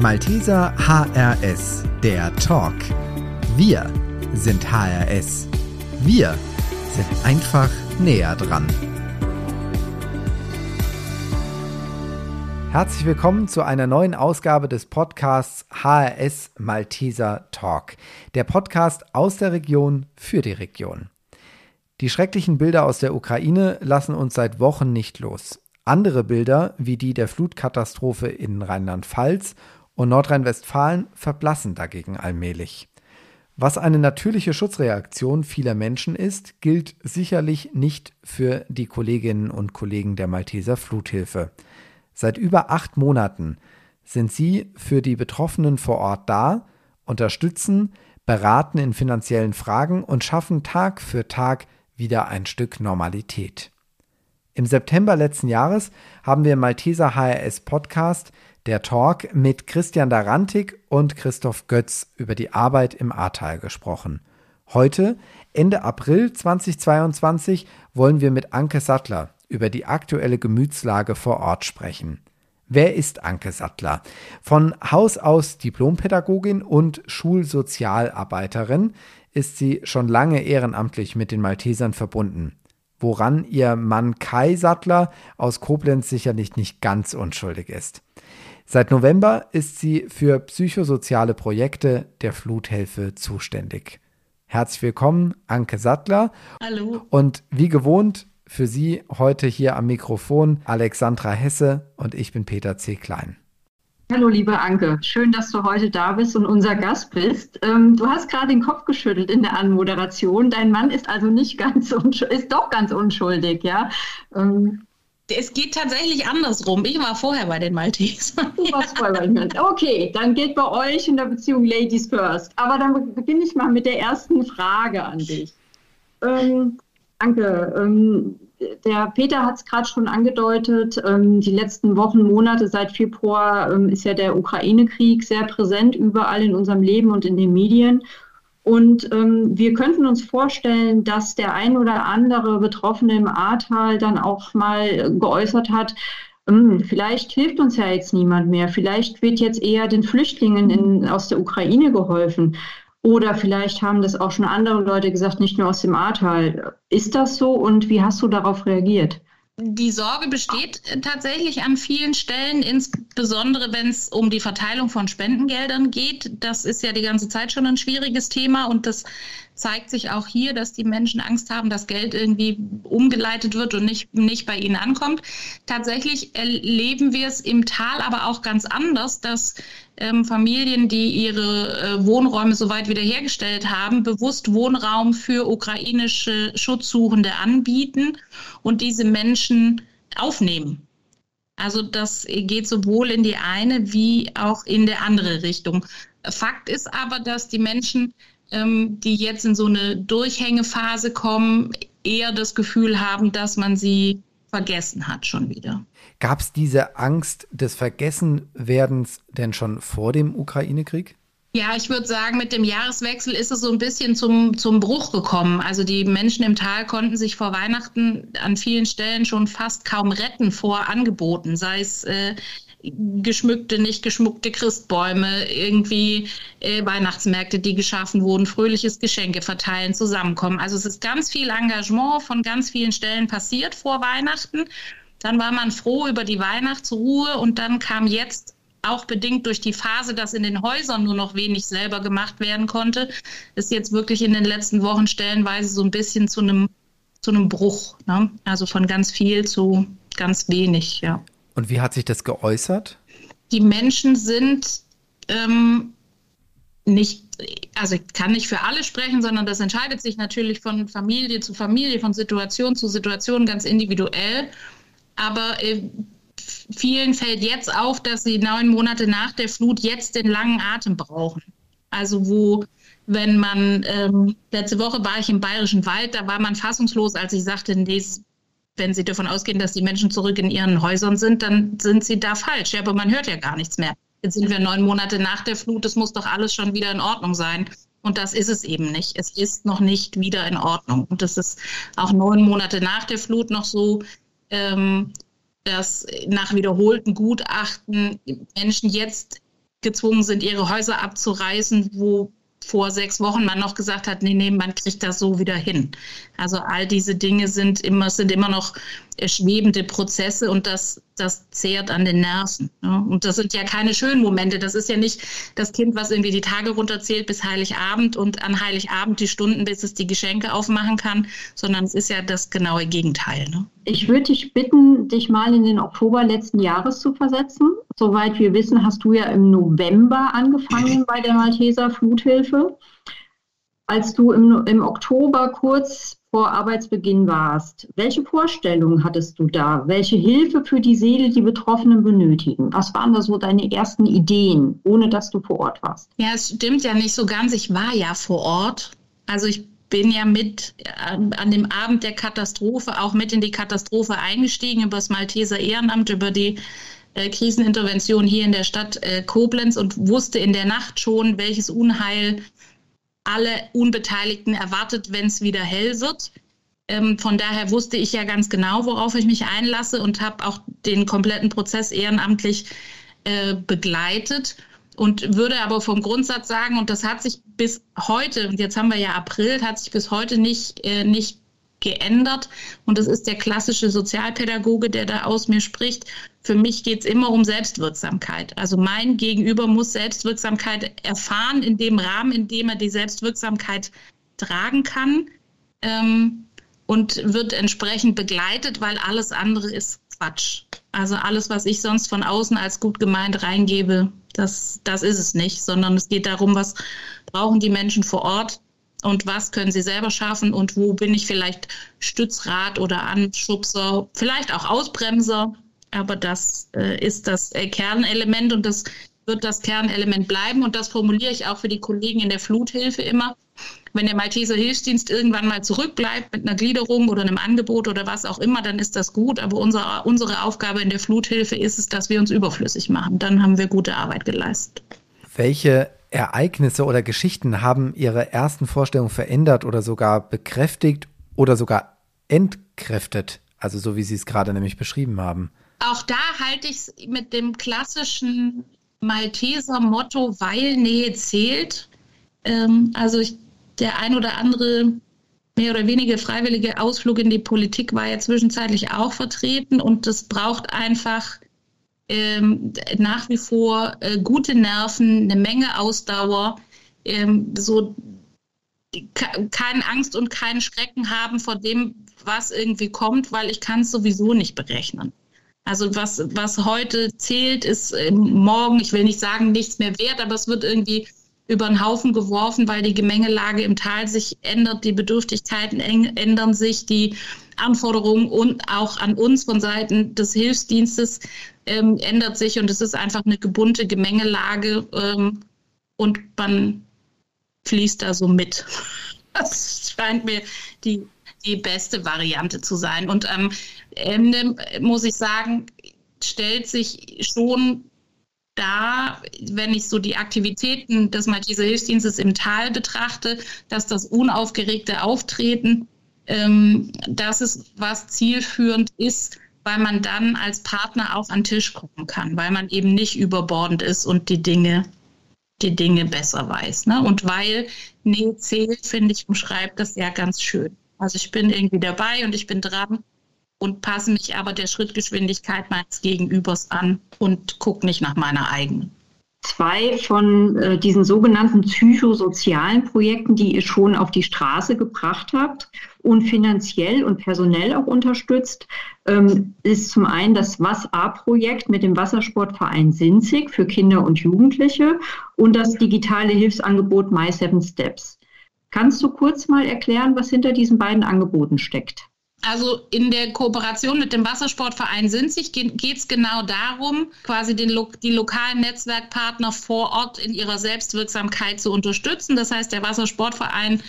Malteser HRS, der Talk. Wir sind HRS. Wir sind einfach näher dran. Herzlich willkommen zu einer neuen Ausgabe des Podcasts HRS Malteser Talk. Der Podcast aus der Region für die Region. Die schrecklichen Bilder aus der Ukraine lassen uns seit Wochen nicht los. Andere Bilder, wie die der Flutkatastrophe in Rheinland-Pfalz und Nordrhein-Westfalen, verblassen dagegen allmählich. Was eine natürliche Schutzreaktion vieler Menschen ist, gilt sicherlich nicht für die Kolleginnen und Kollegen der Malteser Fluthilfe. Seit über acht Monaten sind sie für die Betroffenen vor Ort da, unterstützen, beraten in finanziellen Fragen und schaffen Tag für Tag wieder ein Stück Normalität. Im September letzten Jahres haben wir im Malteser HRS Podcast der Talk mit Christian Darantik und Christoph Götz über die Arbeit im Ahrtal gesprochen. Heute, Ende April 2022, wollen wir mit Anke Sattler über die aktuelle Gemütslage vor Ort sprechen. Wer ist Anke Sattler? Von Haus aus Diplompädagogin und Schulsozialarbeiterin ist sie schon lange ehrenamtlich mit den Maltesern verbunden woran ihr Mann Kai Sattler aus Koblenz sicherlich nicht ganz unschuldig ist. Seit November ist sie für psychosoziale Projekte der Fluthilfe zuständig. Herzlich willkommen, Anke Sattler. Hallo. Und wie gewohnt für Sie heute hier am Mikrofon Alexandra Hesse und ich bin Peter C. Klein. Hallo, liebe Anke. Schön, dass du heute da bist und unser Gast bist. Ähm, du hast gerade den Kopf geschüttelt in der Anmoderation. Dein Mann ist also nicht ganz ist doch ganz unschuldig, ja. Ähm, es geht tatsächlich andersrum. Ich war vorher bei den Maltesern. Du warst vorher bei den Maltesern. Okay, dann geht bei euch in der Beziehung Ladies first. Aber dann beginne ich mal mit der ersten Frage an dich. Ähm, Anke, ähm, der Peter hat es gerade schon angedeutet, ähm, die letzten Wochen, Monate seit Februar ähm, ist ja der Ukraine-Krieg sehr präsent überall in unserem Leben und in den Medien. Und ähm, wir könnten uns vorstellen, dass der ein oder andere Betroffene im Ahrtal dann auch mal geäußert hat, hm, vielleicht hilft uns ja jetzt niemand mehr, vielleicht wird jetzt eher den Flüchtlingen in, aus der Ukraine geholfen. Oder vielleicht haben das auch schon andere Leute gesagt, nicht nur aus dem Ahrtal. Ist das so und wie hast du darauf reagiert? Die Sorge besteht tatsächlich an vielen Stellen, insbesondere wenn es um die Verteilung von Spendengeldern geht. Das ist ja die ganze Zeit schon ein schwieriges Thema und das zeigt sich auch hier, dass die Menschen Angst haben, dass Geld irgendwie umgeleitet wird und nicht, nicht bei ihnen ankommt. Tatsächlich erleben wir es im Tal aber auch ganz anders, dass ähm, Familien, die ihre äh, Wohnräume soweit wiederhergestellt haben, bewusst Wohnraum für ukrainische Schutzsuchende anbieten und diese Menschen aufnehmen. Also das geht sowohl in die eine wie auch in die andere Richtung. Fakt ist aber, dass die Menschen ähm, die jetzt in so eine Durchhängephase kommen, eher das Gefühl haben, dass man sie vergessen hat schon wieder. Gab es diese Angst des Vergessenwerdens denn schon vor dem Ukraine-Krieg? Ja, ich würde sagen, mit dem Jahreswechsel ist es so ein bisschen zum, zum Bruch gekommen. Also die Menschen im Tal konnten sich vor Weihnachten an vielen Stellen schon fast kaum retten vor Angeboten, sei es äh, geschmückte, nicht geschmückte Christbäume, irgendwie äh, Weihnachtsmärkte, die geschaffen wurden, fröhliches Geschenke verteilen, zusammenkommen. Also es ist ganz viel Engagement von ganz vielen Stellen passiert vor Weihnachten. Dann war man froh über die Weihnachtsruhe und dann kam jetzt auch bedingt durch die Phase, dass in den Häusern nur noch wenig selber gemacht werden konnte, ist jetzt wirklich in den letzten Wochen stellenweise so ein bisschen zu einem zu einem Bruch. Ne? Also von ganz viel zu ganz wenig, ja. Und wie hat sich das geäußert? Die Menschen sind ähm, nicht, also ich kann nicht für alle sprechen, sondern das entscheidet sich natürlich von Familie zu Familie, von Situation zu Situation ganz individuell. Aber äh, vielen fällt jetzt auf, dass sie neun Monate nach der Flut jetzt den langen Atem brauchen. Also wo, wenn man, ähm, letzte Woche war ich im Bayerischen Wald, da war man fassungslos, als ich sagte, nee, wenn Sie davon ausgehen, dass die Menschen zurück in ihren Häusern sind, dann sind Sie da falsch. Ja, aber man hört ja gar nichts mehr. Jetzt sind wir neun Monate nach der Flut, es muss doch alles schon wieder in Ordnung sein. Und das ist es eben nicht. Es ist noch nicht wieder in Ordnung. Und das ist auch neun Monate nach der Flut noch so, ähm, dass nach wiederholten Gutachten Menschen jetzt gezwungen sind, ihre Häuser abzureißen, wo vor sechs Wochen man noch gesagt hat, nee, nee, man kriegt das so wieder hin. Also all diese Dinge sind immer, sind immer noch schwebende Prozesse und das, das zehrt an den Nerven. Ne? Und das sind ja keine schönen Momente. Das ist ja nicht das Kind, was irgendwie die Tage runterzählt bis Heiligabend und an Heiligabend die Stunden, bis es die Geschenke aufmachen kann, sondern es ist ja das genaue Gegenteil. Ne? Ich würde dich bitten, dich mal in den Oktober letzten Jahres zu versetzen. Soweit wir wissen, hast du ja im November angefangen bei der Malteser Fluthilfe. Als du im, im Oktober kurz vor Arbeitsbeginn warst, welche Vorstellungen hattest du da? Welche Hilfe für die Seele die Betroffenen benötigen? Was waren da so deine ersten Ideen, ohne dass du vor Ort warst? Ja, es stimmt ja nicht so ganz. Ich war ja vor Ort. Also ich bin ja mit an, an dem Abend der Katastrophe auch mit in die Katastrophe eingestiegen über das Malteser Ehrenamt, über die äh, Krisenintervention hier in der Stadt äh, Koblenz und wusste in der Nacht schon, welches Unheil alle Unbeteiligten erwartet, wenn es wieder hell wird. Ähm, von daher wusste ich ja ganz genau, worauf ich mich einlasse und habe auch den kompletten Prozess ehrenamtlich äh, begleitet und würde aber vom Grundsatz sagen, und das hat sich bis heute, und jetzt haben wir ja April, hat sich bis heute nicht, äh, nicht geändert. Und das ist der klassische Sozialpädagoge, der da aus mir spricht. Für mich geht es immer um Selbstwirksamkeit. Also mein Gegenüber muss Selbstwirksamkeit erfahren in dem Rahmen, in dem er die Selbstwirksamkeit tragen kann ähm, und wird entsprechend begleitet, weil alles andere ist Quatsch. Also alles, was ich sonst von außen als gut gemeint reingebe, das, das ist es nicht, sondern es geht darum, was brauchen die Menschen vor Ort, und was können sie selber schaffen und wo bin ich vielleicht Stützrad oder Anschubser, vielleicht auch Ausbremser. Aber das äh, ist das äh, Kernelement und das wird das Kernelement bleiben. Und das formuliere ich auch für die Kollegen in der Fluthilfe immer. Wenn der Malteser Hilfsdienst irgendwann mal zurückbleibt mit einer Gliederung oder einem Angebot oder was auch immer, dann ist das gut. Aber unsere, unsere Aufgabe in der Fluthilfe ist es, dass wir uns überflüssig machen. Dann haben wir gute Arbeit geleistet. Welche Ereignisse oder Geschichten haben Ihre ersten Vorstellungen verändert oder sogar bekräftigt oder sogar entkräftet? Also so wie Sie es gerade nämlich beschrieben haben. Auch da halte ich es mit dem klassischen Malteser Motto, weil Nähe zählt. Ähm, also ich, der ein oder andere mehr oder weniger freiwillige Ausflug in die Politik war ja zwischenzeitlich auch vertreten und das braucht einfach ähm, nach wie vor äh, gute Nerven, eine Menge Ausdauer, ähm, so keine Angst und keinen Schrecken haben vor dem, was irgendwie kommt, weil ich kann es sowieso nicht berechnen. Also was, was heute zählt, ist äh, morgen, ich will nicht sagen, nichts mehr wert, aber es wird irgendwie über den Haufen geworfen, weil die Gemengelage im Tal sich ändert, die Bedürftigkeiten ändern sich, die Anforderungen und auch an uns von Seiten des Hilfsdienstes ähm, ändert sich und es ist einfach eine gebunte Gemengelage ähm, und man fließt da so mit. Das scheint mir die, die beste Variante zu sein. Und am Ende, muss ich sagen, stellt sich schon da, wenn ich so die Aktivitäten des Malteser Hilfsdienstes im Tal betrachte, dass das unaufgeregte Auftreten, ähm, das ist, was zielführend ist, weil man dann als Partner auch an den Tisch gucken kann, weil man eben nicht überbordend ist und die Dinge, die Dinge besser weiß. Ne? Und weil Nähe zählt, finde ich, umschreibt das ja ganz schön. Also ich bin irgendwie dabei und ich bin dran und passe mich aber der Schrittgeschwindigkeit meines Gegenübers an und gucke nicht nach meiner eigenen zwei von äh, diesen sogenannten psychosozialen Projekten, die ihr schon auf die Straße gebracht habt und finanziell und personell auch unterstützt, ähm, ist zum einen das Was-A-Projekt mit dem Wassersportverein Sinzig für Kinder und Jugendliche und das digitale Hilfsangebot My Seven Steps. Kannst du kurz mal erklären, was hinter diesen beiden Angeboten steckt? Also in der Kooperation mit dem Wassersportverein Sinzig geht es genau darum, quasi den, die lokalen Netzwerkpartner vor Ort in ihrer Selbstwirksamkeit zu unterstützen. Das heißt, der Wassersportverein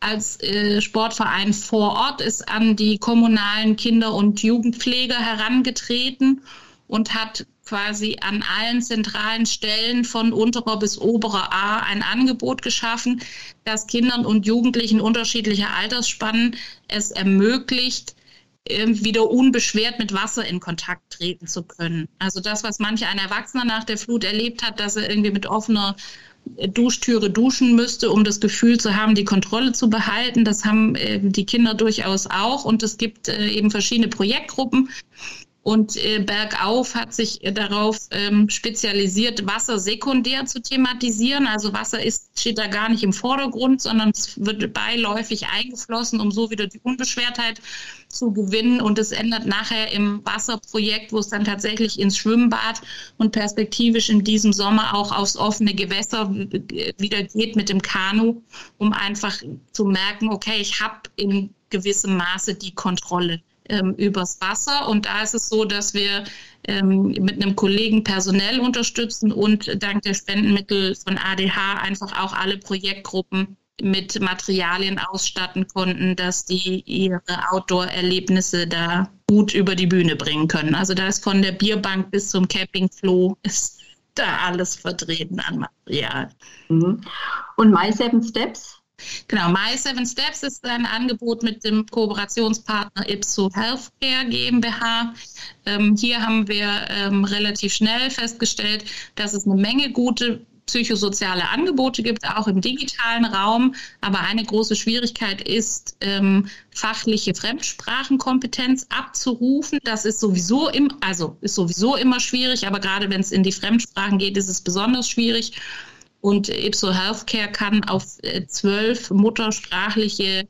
als äh, Sportverein vor Ort ist an die kommunalen Kinder- und Jugendpfleger herangetreten und hat quasi an allen zentralen Stellen von unterer bis oberer A ein Angebot geschaffen, das Kindern und Jugendlichen unterschiedlicher Altersspannen es ermöglicht, ähm, wieder unbeschwert mit Wasser in Kontakt treten zu können. Also das, was manche ein Erwachsener nach der Flut erlebt hat, dass er irgendwie mit offener Duschtüre duschen müsste, um das Gefühl zu haben, die Kontrolle zu behalten. Das haben äh, die Kinder durchaus auch. Und es gibt äh, eben verschiedene Projektgruppen. Und äh, Bergauf hat sich darauf ähm, spezialisiert, Wasser sekundär zu thematisieren. Also Wasser ist, steht da gar nicht im Vordergrund, sondern es wird beiläufig eingeflossen, um so wieder die Unbeschwertheit zu gewinnen. Und es ändert nachher im Wasserprojekt, wo es dann tatsächlich ins Schwimmbad und perspektivisch in diesem Sommer auch aufs offene Gewässer wieder geht mit dem Kanu, um einfach zu merken, okay, ich habe in gewissem Maße die Kontrolle ähm, übers Wasser. Und da ist es so, dass wir ähm, mit einem Kollegen personell unterstützen und dank der Spendenmittel von ADH einfach auch alle Projektgruppen mit Materialien ausstatten konnten, dass die ihre Outdoor-Erlebnisse da gut über die Bühne bringen können. Also da ist von der Bierbank bis zum Campingfloh ist da alles vertreten an Material. Mhm. Und My Seven Steps? Genau, My Seven Steps ist ein Angebot mit dem Kooperationspartner Ipso Healthcare GmbH. Ähm, hier haben wir ähm, relativ schnell festgestellt, dass es eine Menge gute psychosoziale Angebote gibt, auch im digitalen Raum. Aber eine große Schwierigkeit ist, ähm, fachliche Fremdsprachenkompetenz abzurufen. Das ist sowieso im, also ist sowieso immer schwierig, aber gerade wenn es in die Fremdsprachen geht, ist es besonders schwierig. Und Ipso Healthcare kann auf äh, zwölf muttersprachliche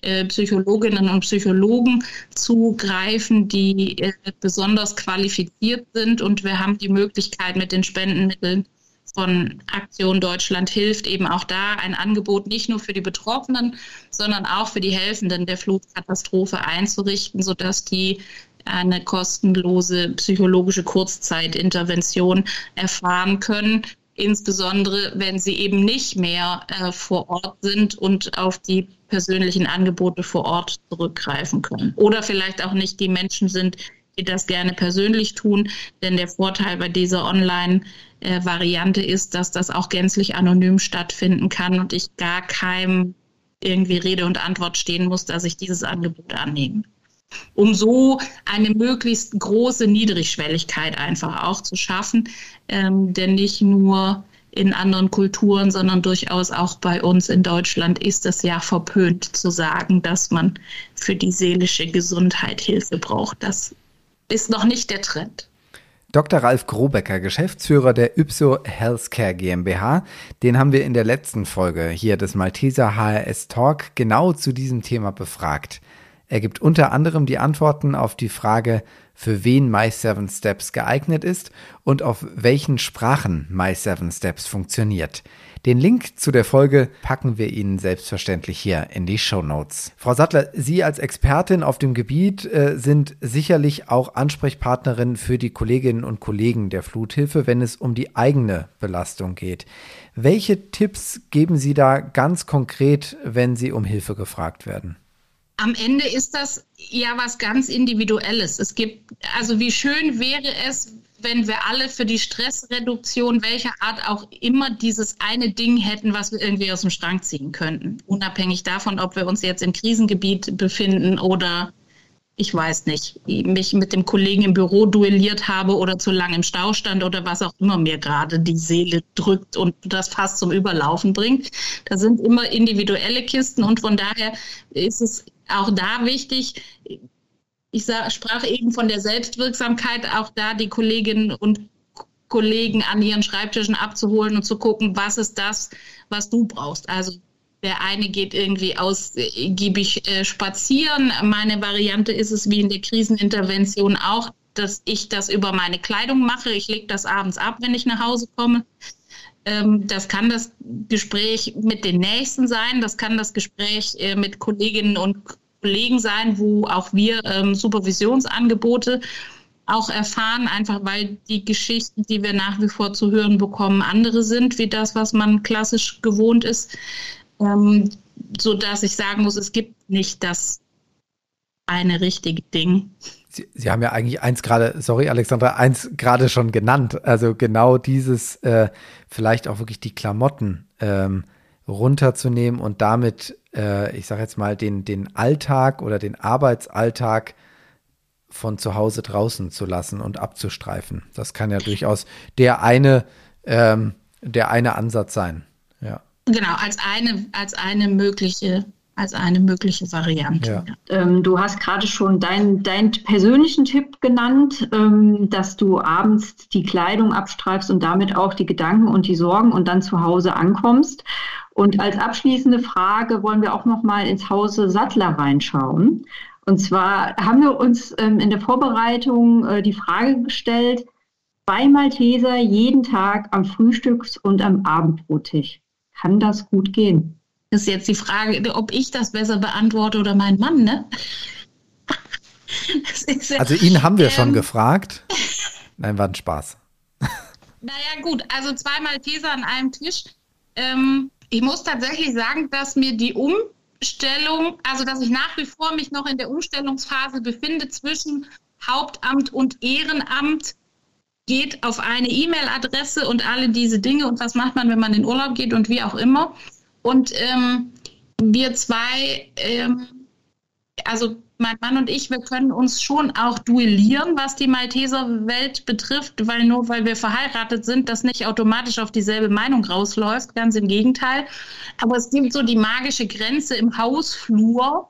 äh, Psychologinnen und Psychologen zugreifen, die äh, besonders qualifiziert sind. Und wir haben die Möglichkeit, mit den Spendenmitteln von Aktion Deutschland hilft eben auch da ein Angebot nicht nur für die Betroffenen, sondern auch für die Helfenden der Flutkatastrophe einzurichten, sodass die eine kostenlose psychologische Kurzzeitintervention erfahren können, insbesondere wenn sie eben nicht mehr äh, vor Ort sind und auf die persönlichen Angebote vor Ort zurückgreifen können. Oder vielleicht auch nicht die Menschen sind, die das gerne persönlich tun. Denn der Vorteil bei dieser Online-Variante ist, dass das auch gänzlich anonym stattfinden kann und ich gar keinem irgendwie Rede und Antwort stehen muss, dass ich dieses Angebot annehme. Um so eine möglichst große Niedrigschwelligkeit einfach auch zu schaffen, ähm, denn nicht nur in anderen Kulturen, sondern durchaus auch bei uns in Deutschland ist es ja verpönt zu sagen, dass man für die seelische Gesundheit Hilfe braucht. Das ist noch nicht der Trend. Dr. Ralf Grobecker, Geschäftsführer der Ypso Healthcare GmbH, den haben wir in der letzten Folge hier des Malteser HRS Talk genau zu diesem Thema befragt. Er gibt unter anderem die Antworten auf die Frage, für wen My Seven Steps geeignet ist und auf welchen Sprachen My Seven Steps funktioniert. Den Link zu der Folge packen wir Ihnen selbstverständlich hier in die Show Notes. Frau Sattler, Sie als Expertin auf dem Gebiet äh, sind sicherlich auch Ansprechpartnerin für die Kolleginnen und Kollegen der Fluthilfe, wenn es um die eigene Belastung geht. Welche Tipps geben Sie da ganz konkret, wenn Sie um Hilfe gefragt werden? Am Ende ist das ja was ganz Individuelles. Es gibt, also wie schön wäre es, wenn wir alle für die Stressreduktion, welcher Art auch immer, dieses eine Ding hätten, was wir irgendwie aus dem Schrank ziehen könnten. Unabhängig davon, ob wir uns jetzt im Krisengebiet befinden oder ich weiß nicht, mich mit dem Kollegen im Büro duelliert habe oder zu lange im Stau stand oder was auch immer mir gerade die Seele drückt und das fast zum Überlaufen bringt. Da sind immer individuelle Kisten und von daher ist es auch da wichtig, ich sah, sprach eben von der Selbstwirksamkeit, auch da die Kolleginnen und Kollegen an ihren Schreibtischen abzuholen und zu gucken, was ist das, was du brauchst. Also der eine geht irgendwie ausgiebig äh, spazieren. Meine Variante ist es wie in der Krisenintervention auch, dass ich das über meine Kleidung mache. Ich lege das abends ab, wenn ich nach Hause komme. Ähm, das kann das Gespräch mit den Nächsten sein. Das kann das Gespräch äh, mit Kolleginnen und Kollegen sein, wo auch wir ähm, Supervisionsangebote auch erfahren, einfach weil die Geschichten, die wir nach wie vor zu hören bekommen, andere sind, wie das, was man klassisch gewohnt ist. Ähm, so ich sagen muss, es gibt nicht das eine richtige Ding. Sie, Sie haben ja eigentlich eins gerade, sorry Alexandra, eins gerade schon genannt. Also genau dieses, äh, vielleicht auch wirklich die Klamotten ähm, runterzunehmen und damit, äh, ich sage jetzt mal, den, den Alltag oder den Arbeitsalltag von zu Hause draußen zu lassen und abzustreifen. Das kann ja durchaus der eine, ähm, der eine Ansatz sein. Ja. Genau, als eine, als eine mögliche als eine mögliche Variante. Ja. Ähm, du hast gerade schon deinen dein persönlichen Tipp genannt, ähm, dass du abends die Kleidung abstreifst und damit auch die Gedanken und die Sorgen und dann zu Hause ankommst. Und als abschließende Frage wollen wir auch noch mal ins Hause Sattler reinschauen. Und zwar haben wir uns ähm, in der Vorbereitung äh, die Frage gestellt, zwei Malteser jeden Tag am Frühstücks- und am Abendbrottisch. Kann das gut gehen? Ist jetzt die Frage, ob ich das besser beantworte oder mein Mann, ne? Ist, also ihn haben wir ähm, schon gefragt. Nein, war ein Spaß. Naja, gut, also zwei Malteser an einem Tisch. Ähm, ich muss tatsächlich sagen, dass mir die Umstellung, also dass ich nach wie vor mich noch in der Umstellungsphase befinde zwischen Hauptamt und Ehrenamt, geht auf eine E-Mail-Adresse und alle diese Dinge und was macht man, wenn man in Urlaub geht und wie auch immer. Und ähm, wir zwei, ähm, also mein Mann und ich, wir können uns schon auch duellieren, was die Malteser-Welt betrifft, weil nur weil wir verheiratet sind, das nicht automatisch auf dieselbe Meinung rausläuft. Ganz im Gegenteil. Aber es gibt so die magische Grenze im Hausflur.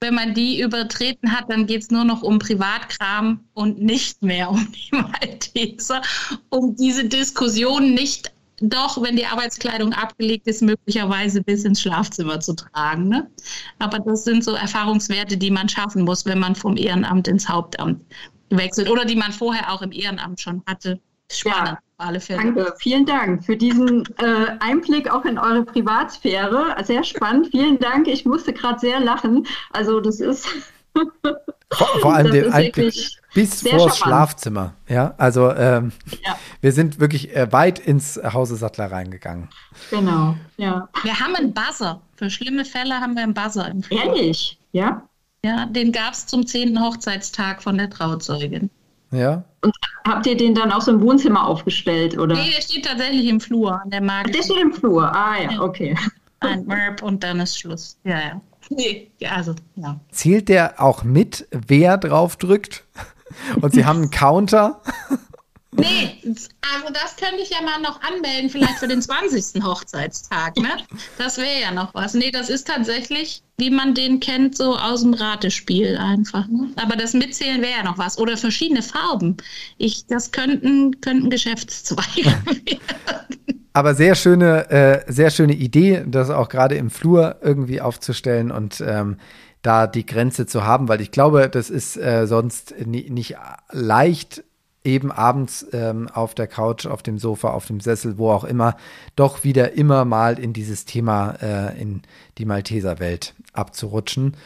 Wenn man die übertreten hat, dann geht es nur noch um Privatkram und nicht mehr um die Malteser, um diese Diskussion nicht doch, wenn die Arbeitskleidung abgelegt ist, möglicherweise bis ins Schlafzimmer zu tragen. Ne? Aber das sind so Erfahrungswerte, die man schaffen muss, wenn man vom Ehrenamt ins Hauptamt wechselt oder die man vorher auch im Ehrenamt schon hatte. Spannend. Ja. Alle Fälle. Danke, vielen Dank für diesen äh, Einblick auch in eure Privatsphäre. Sehr spannend, vielen Dank. Ich musste gerade sehr lachen. Also das ist vor, vor allem den Einblick bis vor Schlafzimmer. Ja, also ähm, ja. wir sind wirklich äh, weit ins Hause Sattler reingegangen. Genau, ja. Wir haben einen Buzzer. Für schlimme Fälle haben wir einen Buzzer im Flur. Ehrlich? Ja? Ja, den gab es zum 10. Hochzeitstag von der Trauzeugin. Ja. Und habt ihr den dann auch so im Wohnzimmer aufgestellt, oder? Nee, der steht tatsächlich im Flur. Der, Mag der steht im Flur, ah ja, okay. Ein Merp und dann ist Schluss. Ja, ja. Nee, also, ja. Zählt der auch mit, wer drauf drückt? Und Sie haben einen Counter? Nee, also das könnte ich ja mal noch anmelden, vielleicht für den 20. Hochzeitstag, ne? Das wäre ja noch was. Nee, das ist tatsächlich, wie man den kennt, so aus dem Ratespiel einfach. Ne? Aber das Mitzählen wäre ja noch was. Oder verschiedene Farben. Ich, das könnten, könnten Geschäftszweige werden. Aber sehr schöne, äh, sehr schöne Idee, das auch gerade im Flur irgendwie aufzustellen und ähm, da die Grenze zu haben, weil ich glaube, das ist äh, sonst nie, nicht leicht, eben abends ähm, auf der Couch, auf dem Sofa, auf dem Sessel, wo auch immer, doch wieder immer mal in dieses Thema, äh, in die Malteserwelt abzurutschen.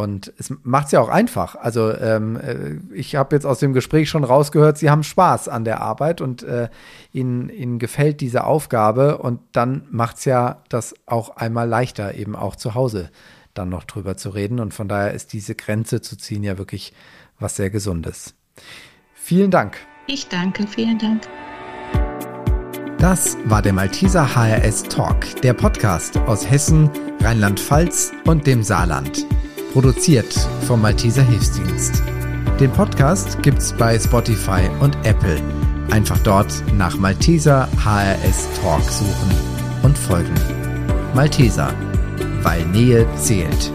Und es macht es ja auch einfach. Also ähm, äh, ich habe jetzt aus dem Gespräch schon rausgehört, Sie haben Spaß an der Arbeit und äh, Ihnen, Ihnen gefällt diese Aufgabe und dann macht es ja das auch einmal leichter, eben auch zu Hause dann noch drüber zu reden. Und von daher ist diese Grenze zu ziehen ja wirklich was sehr Gesundes. Vielen Dank. Ich danke, vielen Dank. Das war der Malteser HRS Talk, der Podcast aus Hessen, Rheinland-Pfalz und dem Saarland. Produziert vom Malteser Hilfsdienst. Den Podcast gibt's bei Spotify und Apple. Einfach dort nach Malteser HRS Talk suchen und folgen. Malteser, weil Nähe zählt.